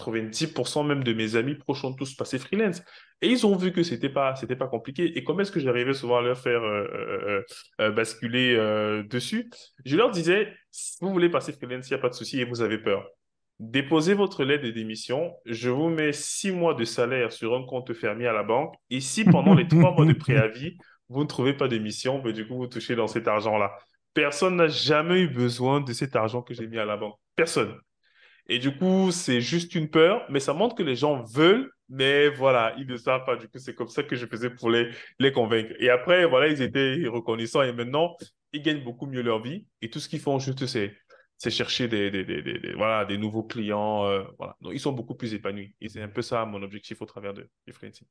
90% même de mes amis proches ont tous passé freelance. Et ils ont vu que c'était pas, pas compliqué. Et comment est-ce que j'arrivais souvent à leur faire euh, basculer dessus? Je leur disais, vous voulez passer freelance, il n'y a pas de souci et vous avez peur. Déposez votre lettre de démission. Je vous mets six mois de salaire sur un compte fermé à la banque. Et si pendant les trois mois de préavis, vous ne trouvez pas de mission, ben, du coup, vous touchez dans cet argent-là. Personne n'a jamais eu besoin de cet argent que j'ai mis à la banque. Personne. Et du coup, c'est juste une peur, mais ça montre que les gens veulent, mais voilà, ils ne savent pas. Du coup, c'est comme ça que je faisais pour les, les convaincre. Et après, voilà, ils étaient reconnaissants et maintenant, ils gagnent beaucoup mieux leur vie. Et tout ce qu'ils font juste, c'est chercher des, des, des, des, voilà, des nouveaux clients. Euh, voilà. Donc, ils sont beaucoup plus épanouis. Et c'est un peu ça mon objectif au travers de, freelancing.